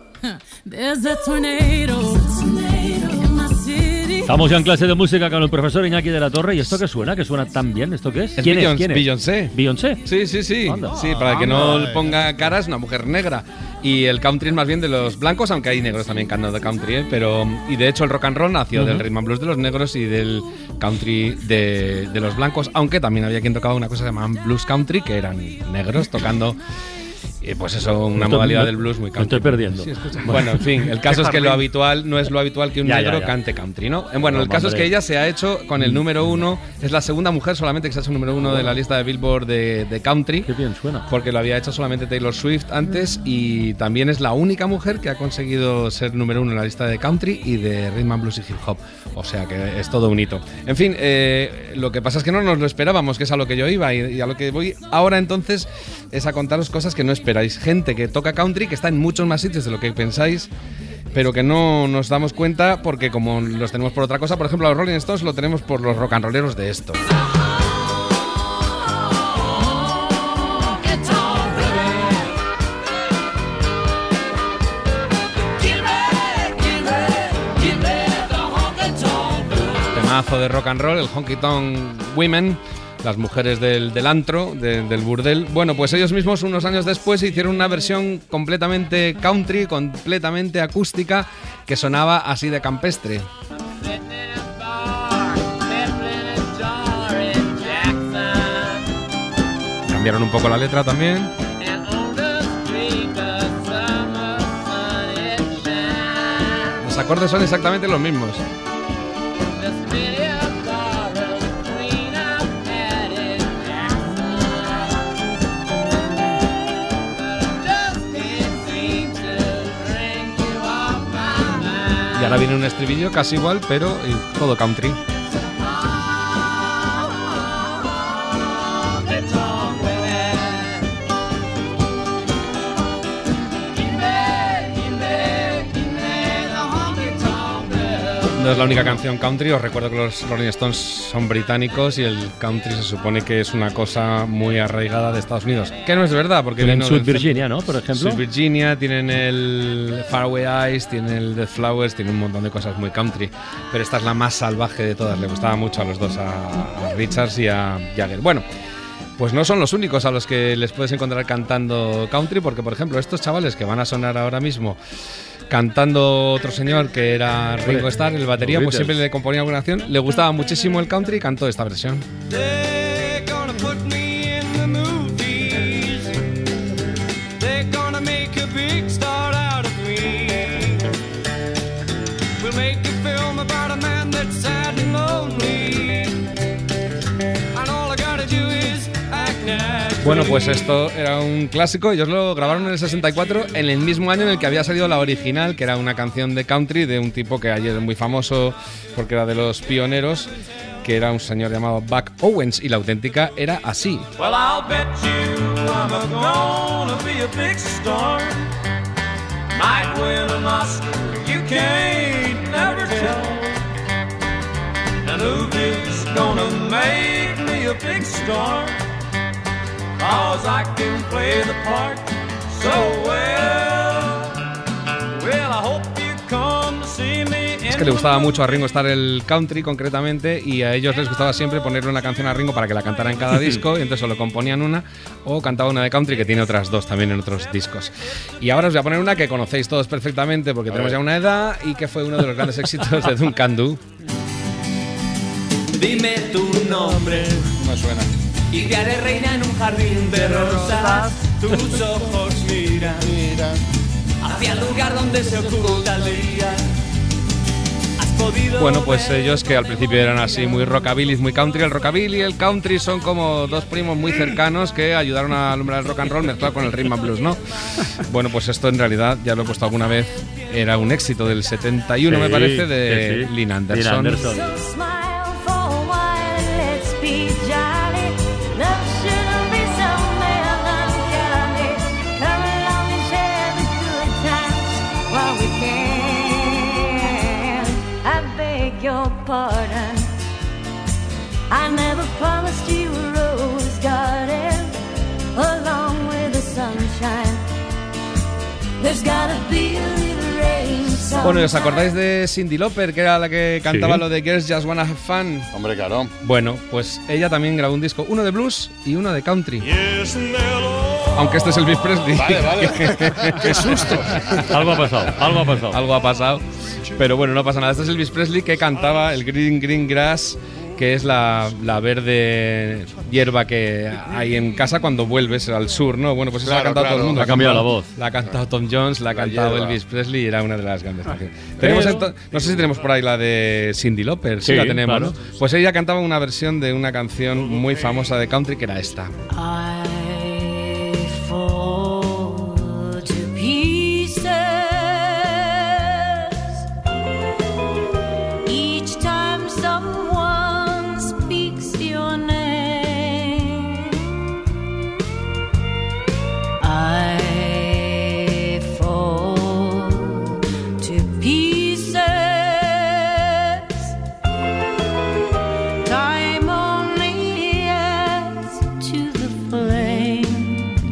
Estamos ya en clase de música con el profesor Iñaki de la Torre. ¿Y esto qué suena? ¿Que suena tan bien? ¿Esto qué es? ¿Quién es? Beyoncé- ¿Quién es? Beyoncé. ¿Beyoncé? Sí, sí, sí. Anda. Sí, para que no le ponga cara, es una mujer negra. Y el country es más bien de los blancos, aunque hay negros también cantando country, ¿eh? Pero, y de hecho el rock and roll nació Ujú. del rhythm and blues de los negros y del country de, de los blancos, aunque también había quien tocaba una cosa que se llamaban blues country, que eran negros tocando... eh, pues eso, una Estoy- modalidad me- del blues muy me country. estoy perdiendo. Sí, bueno, en fin, el [LAUGHS] caso es que lo habitual no es lo habitual que un Ya, ya, negro ya. cante country, ¿no? Eh, Bueno, el No, caso es hombre. que ella se ha hecho con el número uno, es la segunda mujer solamente que se ha hecho número uno de la lista de Billboard de, de country. Qué bien suena. Porque lo había hecho solamente Taylor Swift antes y también es la única mujer que ha conseguido ser número uno en la lista de country y de rhythm and blues y hip hop. O sea que es todo un hito. En fin, eh, lo que pasa es que no nos lo esperábamos, que es a lo que yo iba y, y a lo que voy ahora entonces es a contaros cosas que no esperáis. Gente que toca country, que está en muchos más sitios de lo que pensáis pero que no nos damos cuenta porque como los tenemos por otra cosa, por ejemplo, a los Rolling Stones lo tenemos por los rock and rolleros de esto. Temazo de rock and roll, el Honky Tonk Women, las mujeres del, del antro, del burdel. Bueno, pues ellos mismos unos años después hicieron una versión completamente country, completamente acústica, que sonaba así de campestre. Cambiaron un poco la letra también. Los acordes son exactamente los mismos. Y ahora viene un estribillo casi igual, pero eh, todo country. No es la única canción country, os recuerdo que los Rolling Stones son británicos y el country se supone que es una cosa muy arraigada de Estados Unidos. Que no es verdad, porque Tienen Sweet Virginia, ¿no? Por ejemplo. Sweet Virginia, tienen el Faraway Eyes, tienen el The Flowers, tienen un montón de cosas muy country. Pero esta es la más salvaje de todas, le gustaba mucho a los dos, a, a Richards y a Jagger. Bueno. Pues no son los únicos a los que les puedes encontrar cantando country, porque por ejemplo estos chavales que van a sonar ahora mismo cantando otro señor que era Ringo Starr, el batería, pues siempre le componía alguna canción. Le gustaba muchísimo el country y cantó esta versión. Bueno, pues esto era un clásico. Ellos lo grabaron en el 64, en el mismo año en el que había salido la original, que era una canción de country de un tipo que ayer es muy famoso porque era de los pioneros, que era un señor llamado Buck Owens, y la auténtica era así. Well, I'll bet you a big? Cause I can play the part so well. Well, I hope you come to see me Es que le gustaba mucho a Ringo Starr el country concretamente y a ellos les gustaba siempre ponerle una canción a Ringo para que la cantara en cada disco y entonces o lo componían una o cantaba una de country que tiene otras dos también en otros discos. Y ahora os voy a poner una que conocéis todos perfectamente porque tenemos ya una edad y que fue uno de los grandes éxitos de Duncan Du. Dime tu nombre. Me suena. Y te haré reina en un jardín de rosas. Tus ojos miran, hacia el lugar donde se oculta el día. Has podido Bueno, pues ellos que al principio eran así muy rockabilly, muy country, el rockabilly y el country son como dos primos muy cercanos que ayudaron a alumbrar el rock and roll mezclado con el rhythm and blues, ¿no? Bueno, pues esto en realidad, ya lo he puesto alguna vez, era un éxito del 71 me Sí, parece de sí, sí. Lynn Anderson. Lynn Anderson. Pardon. I never promised you a rose garden along with the sunshine. There's gotta be a little rain. Bueno, ¿y os acordáis de Cindy Lauper, que era la que cantaba Sí. lo de Girls Just Wanna Have Fun? Hombre, claro. Bueno, pues ella también grabó un disco, uno de blues y uno de country. Aunque este es Elvis Presley. Vale, vale. [LAUGHS] Qué susto. Algo ha pasado, algo ha pasado. Algo ha pasado. Pero bueno, no pasa nada. Este es Elvis Presley que cantaba el Green Green Grass, que es la, la verde hierba que hay en casa cuando vuelves al sur, ¿no? Bueno, pues eso la ha Claro, cantado todo claro. el mundo. Ha cambiado la voz. La ha cantado Tom Jones, la ha cantado hierba. Elvis Presley y era una de las grandes canciones. Tenemos no sé si tenemos por ahí la de Cindy Lauper, sí, Sí, la tenemos, claro. ¿no? Pues ella cantaba una versión de una canción muy famosa de country que era esta. I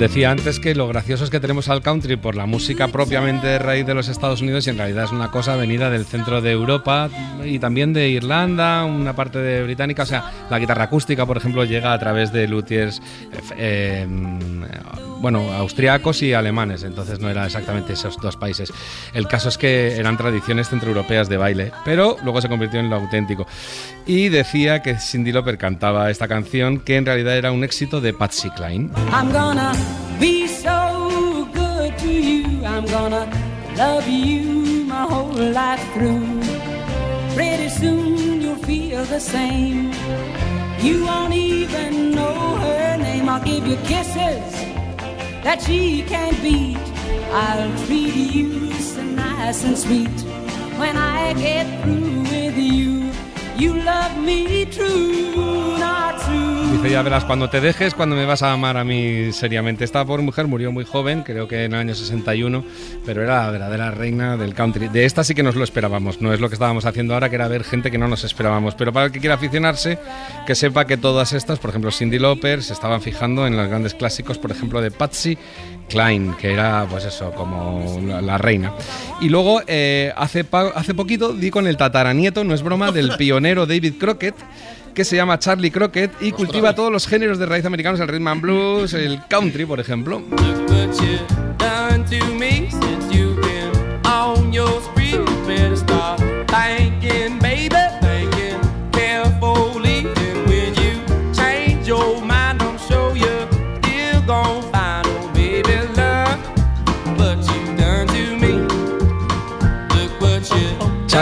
Decía antes que lo gracioso es que tenemos al country por la música propiamente de raíz de los Estados Unidos y en realidad es una cosa venida del centro de Europa y también de Irlanda, una parte de británica. O sea, la guitarra acústica, por ejemplo, llega a través de luthiers eh, eh, bueno, austriacos y alemanes, entonces no era exactamente esos dos países. El caso es que eran tradiciones centroeuropeas de baile, pero luego se convirtió en lo auténtico. Y decía que Cindy Lauper cantaba esta canción, que en realidad era un éxito de Patsy Cline. I'm gonna be so good to you. I'm gonna love you my whole life through. Pretty soon you'll feel the same. You won't even know her name. I'll give you kisses that she can't beat. I'll treat you so nice and sweet. When I get through with you, Dice, ya verás, cuando te dejes, cuando me vas a amar a mí seriamente. Esta pobre mujer murió muy joven, creo que en el año 61, pero era la verdadera reina del country. De esta sí que nos lo esperábamos, no es lo que estábamos haciendo ahora, que era ver gente que no nos esperábamos. Pero para el que quiera aficionarse, que sepa que todas estas, por ejemplo, Cindy Lauper, se estaban fijando en los grandes clásicos, por ejemplo, de Patsy Klein, que era, pues eso, como la, la reina. Y luego, eh, hace, hace poquito di con el tataranieto, no es broma, del [LAUGHS] pionero David Crockett, que se llama Charlie Crockett y cultiva todos los géneros de raíz americanos, el rhythm and blues, el country, por ejemplo.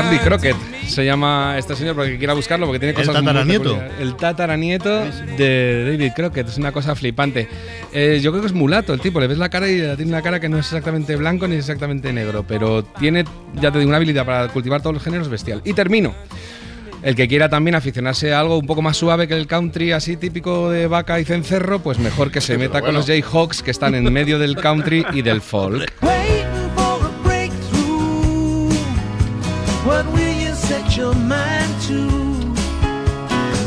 Charlie Crockett se llama este señor porque quiera buscarlo porque tiene El cosas muy tataranieto. El tataranieto de David Crockett es una cosa flipante. Eh, yo creo que es mulato el tipo, le ves la cara y tiene una cara que no es exactamente blanco ni exactamente negro, pero tiene, ya te digo, una habilidad para cultivar todos los géneros bestial. Y termino. El que quiera también aficionarse a algo un poco más suave que el country así típico de vaca y cencerro, pues mejor que se meta con los Jayhawks que están en medio del country y del [LAUGHS] folk. What will you set your mind to?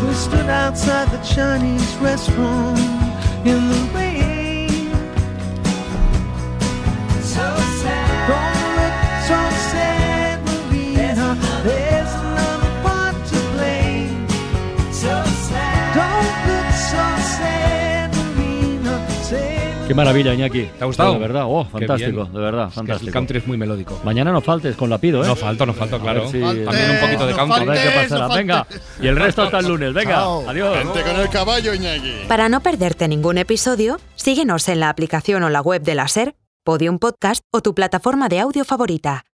We stood outside the Chinese restaurant in the rain. Qué maravilla, Iñaki. ¿Te ha gustado? De verdad, oh, fantástico, de verdad, Es que fantástico. el country es muy melódico. Mañana no faltes con la pido, ¿eh? No falto, no falto, claro. También un poquito de country. A ver qué pasará. no Venga, y el resto hasta el lunes. Venga, Chao. adiós. Vente con el caballo, Iñaki. Para no perderte ningún episodio, síguenos en la aplicación o la web de la SER, Podium Podcast o tu plataforma de audio favorita.